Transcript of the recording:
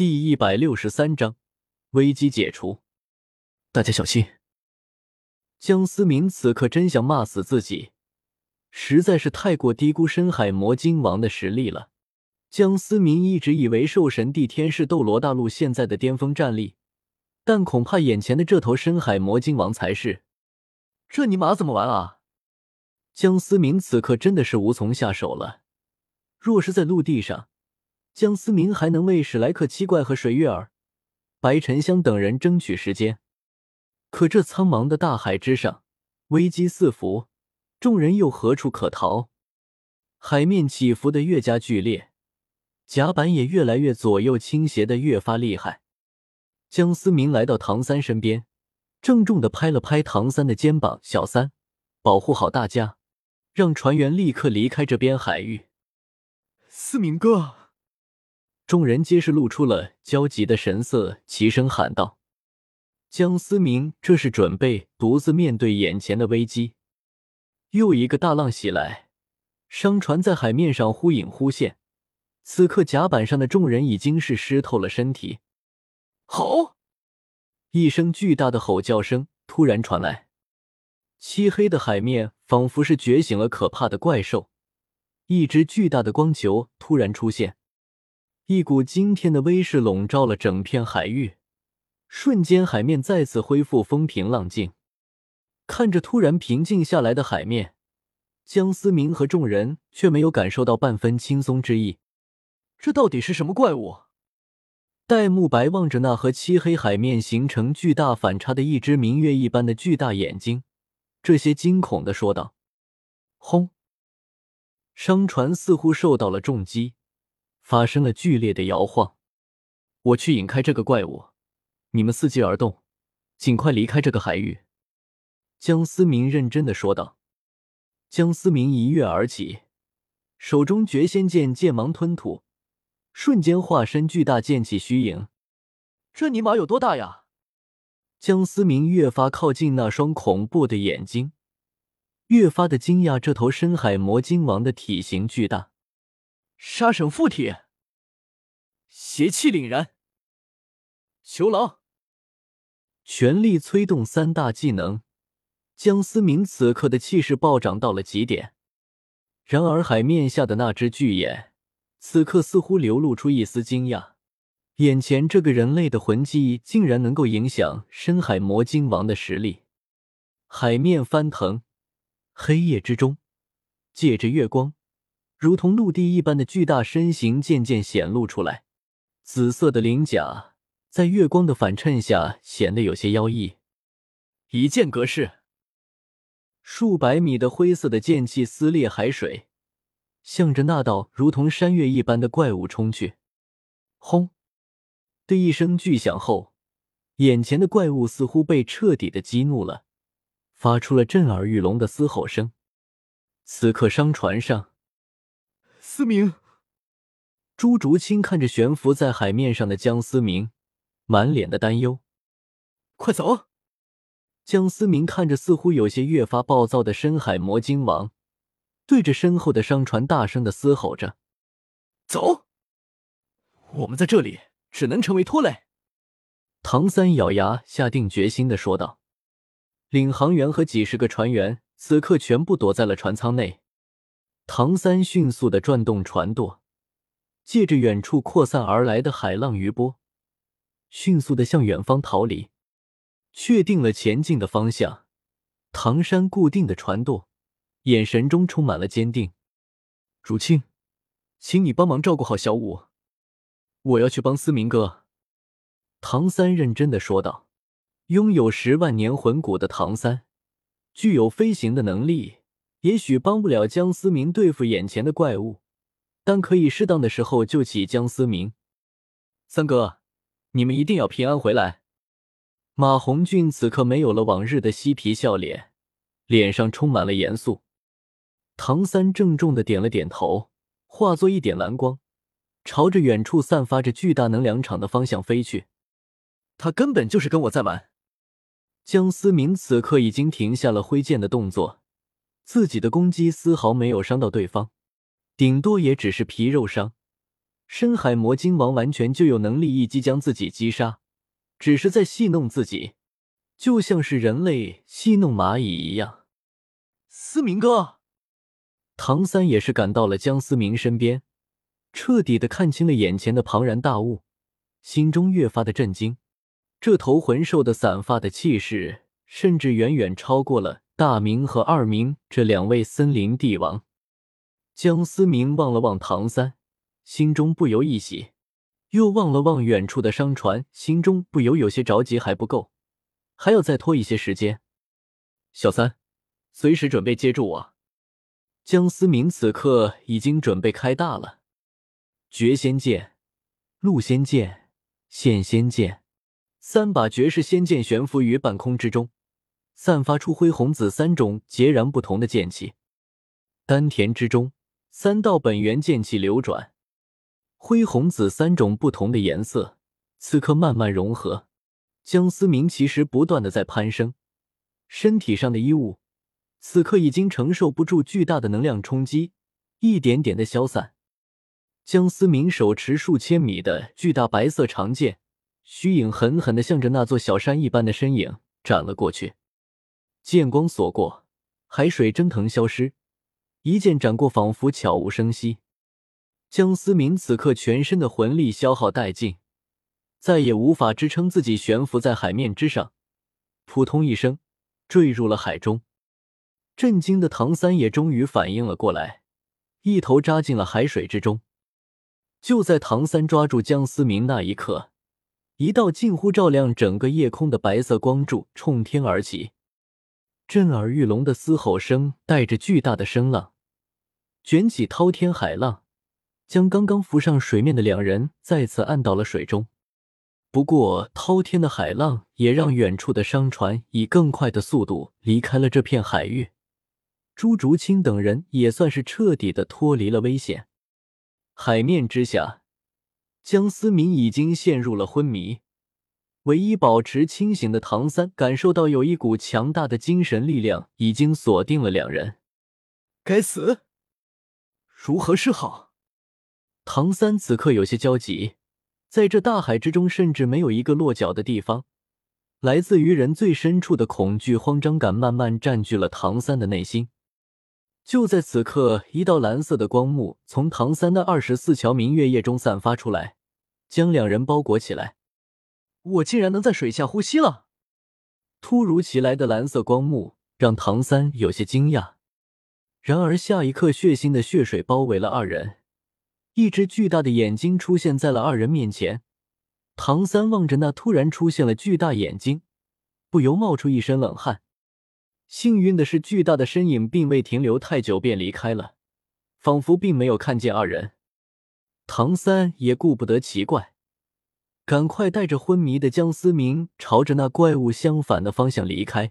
第一百六十三章危机解除。大家小心！江思明此刻真想骂死自己，实在是太过低估深海魔晶王的实力了。江思明一直以为兽神帝天是斗罗大陆现在的巅峰战力，但恐怕眼前的这头深海魔晶王才是。这尼玛怎么玩啊？江思明此刻真的是无从下手了。若是在陆地上，江思明还能为史莱克七怪和水月儿、白沉香等人争取时间，可这苍茫的大海之上，危机四伏，众人又何处可逃？海面起伏的越加剧烈，甲板也越来越左右倾斜的越发厉害。江思明来到唐三身边，郑重的拍了拍唐三的肩膀：“小三，保护好大家，让船员立刻离开这边海域。”思明哥。众人皆是露出了焦急的神色，齐声喊道：“江思明，这是准备独自面对眼前的危机。”又一个大浪袭来，商船在海面上忽隐忽现。此刻甲板上的众人已经是湿透了身体。吼！一声巨大的吼叫声突然传来，漆黑的海面仿佛是觉醒了可怕的怪兽，一只巨大的光球突然出现。一股惊天的威势笼罩了整片海域，瞬间海面再次恢复风平浪静。看着突然平静下来的海面，江思明和众人却没有感受到半分轻松之意。这到底是什么怪物？戴沐白望着那和漆黑海面形成巨大反差的一只明月一般的巨大眼睛，这些惊恐的说道：“轰！”商船似乎受到了重击。发生了剧烈的摇晃，我去引开这个怪物，你们伺机而动，尽快离开这个海域。”江思明认真的说道。江思明一跃而起，手中绝仙剑剑芒吞吐，瞬间化身巨大剑气虚影。这尼玛有多大呀？江思明越发靠近那双恐怖的眼睛，越发的惊讶，这头深海魔鲸王的体型巨大。杀神附体，邪气凛然。囚狼，全力催动三大技能。江思明此刻的气势暴涨到了极点。然而海面下的那只巨眼，此刻似乎流露出一丝惊讶：眼前这个人类的魂技，竟然能够影响深海魔鲸王的实力。海面翻腾，黑夜之中，借着月光。如同陆地一般的巨大身形渐渐显露出来，紫色的鳞甲在月光的反衬下显得有些妖异。一剑格式，数百米的灰色的剑气撕裂海水，向着那道如同山岳一般的怪物冲去。轰的一声巨响后，眼前的怪物似乎被彻底的激怒了，发出了震耳欲聋的嘶吼声。此刻商船上。思明，朱竹清看着悬浮在海面上的江思明，满脸的担忧。快走！江思明看着似乎有些越发暴躁的深海魔鲸王，对着身后的商船大声的嘶吼着：“走！我们在这里只能成为拖累。”唐三咬牙下定决心的说道。领航员和几十个船员此刻全部躲在了船舱内。唐三迅速的转动船舵，借着远处扩散而来的海浪余波，迅速的向远方逃离。确定了前进的方向，唐山固定的船舵，眼神中充满了坚定。竹青，请你帮忙照顾好小五，我要去帮思明哥。唐三认真的说道。拥有十万年魂骨的唐三，具有飞行的能力。也许帮不了江思明对付眼前的怪物，但可以适当的时候救起江思明。三哥，你们一定要平安回来。马红俊此刻没有了往日的嬉皮笑脸，脸上充满了严肃。唐三郑重的点了点头，化作一点蓝光，朝着远处散发着巨大能量场的方向飞去。他根本就是跟我在玩。江思明此刻已经停下了挥剑的动作。自己的攻击丝毫没有伤到对方，顶多也只是皮肉伤，深海魔鲸王完全就有能力一击将自己击杀，只是在戏弄自己，就像是人类戏弄蚂蚁一样。思明哥，唐三也是赶到了江思明身边，彻底的看清了眼前的庞然大物，心中越发的震惊。这头魂兽的散发的气势，甚至远远超过了大明和二明这两位森林帝王。江思明望了望唐三。心中不由一喜，又望了望远处的商船，心中不由有些着急。还不够，还要再拖一些时间。小三，随时准备接住我。江思明此刻已经准备开大了，绝仙剑、陆仙剑、现仙剑，三把绝世仙剑悬浮于半空之中，散发出灰、红、紫三种截然不同的剑气。丹田之中，三道本源剑气流转。灰、红、紫三种不同的颜色，此刻慢慢融合。江思明其实不断的在攀升，身体上的衣物此刻已经承受不住巨大的能量冲击，一点点的消散。江思明手持数千米的巨大白色长剑，虚影狠狠的向着那座小山一般的身影斩了过去。剑光所过，海水蒸腾消失，一剑斩过，仿佛悄无声息。江思明此刻全身的魂力消耗殆尽，再也无法支撑自己悬浮在海面之上，扑通一声坠入了海中。震惊的唐三也终于反应了过来，一头扎进了海水之中。就在唐三抓住江思明那一刻，一道近乎照亮整个夜空的白色光柱冲天而起，震耳欲聋的嘶吼声带着巨大的声浪，卷起滔天海浪。将刚刚浮上水面的两人再次按到了水中。不过，滔天的海浪也让远处的商船以更快的速度离开了这片海域。朱竹清等人也算是彻底的脱离了危险。海面之下，江思明已经陷入了昏迷。唯一保持清醒的唐三感受到有一股强大的精神力量已经锁定了两人。该死！如何是好？唐三此刻有些焦急，在这大海之中，甚至没有一个落脚的地方。来自于人最深处的恐惧、慌张感慢慢占据了唐三的内心。就在此刻，一道蓝色的光幕从唐三的二十四桥明月夜中散发出来，将两人包裹起来。我竟然能在水下呼吸了！突如其来的蓝色光幕让唐三有些惊讶。然而下一刻，血腥的血水包围了二人。一只巨大的眼睛出现在了二人面前，唐三望着那突然出现了巨大眼睛，不由冒出一身冷汗。幸运的是，巨大的身影并未停留太久便离开了，仿佛并没有看见二人。唐三也顾不得奇怪，赶快带着昏迷的江思明朝着那怪物相反的方向离开。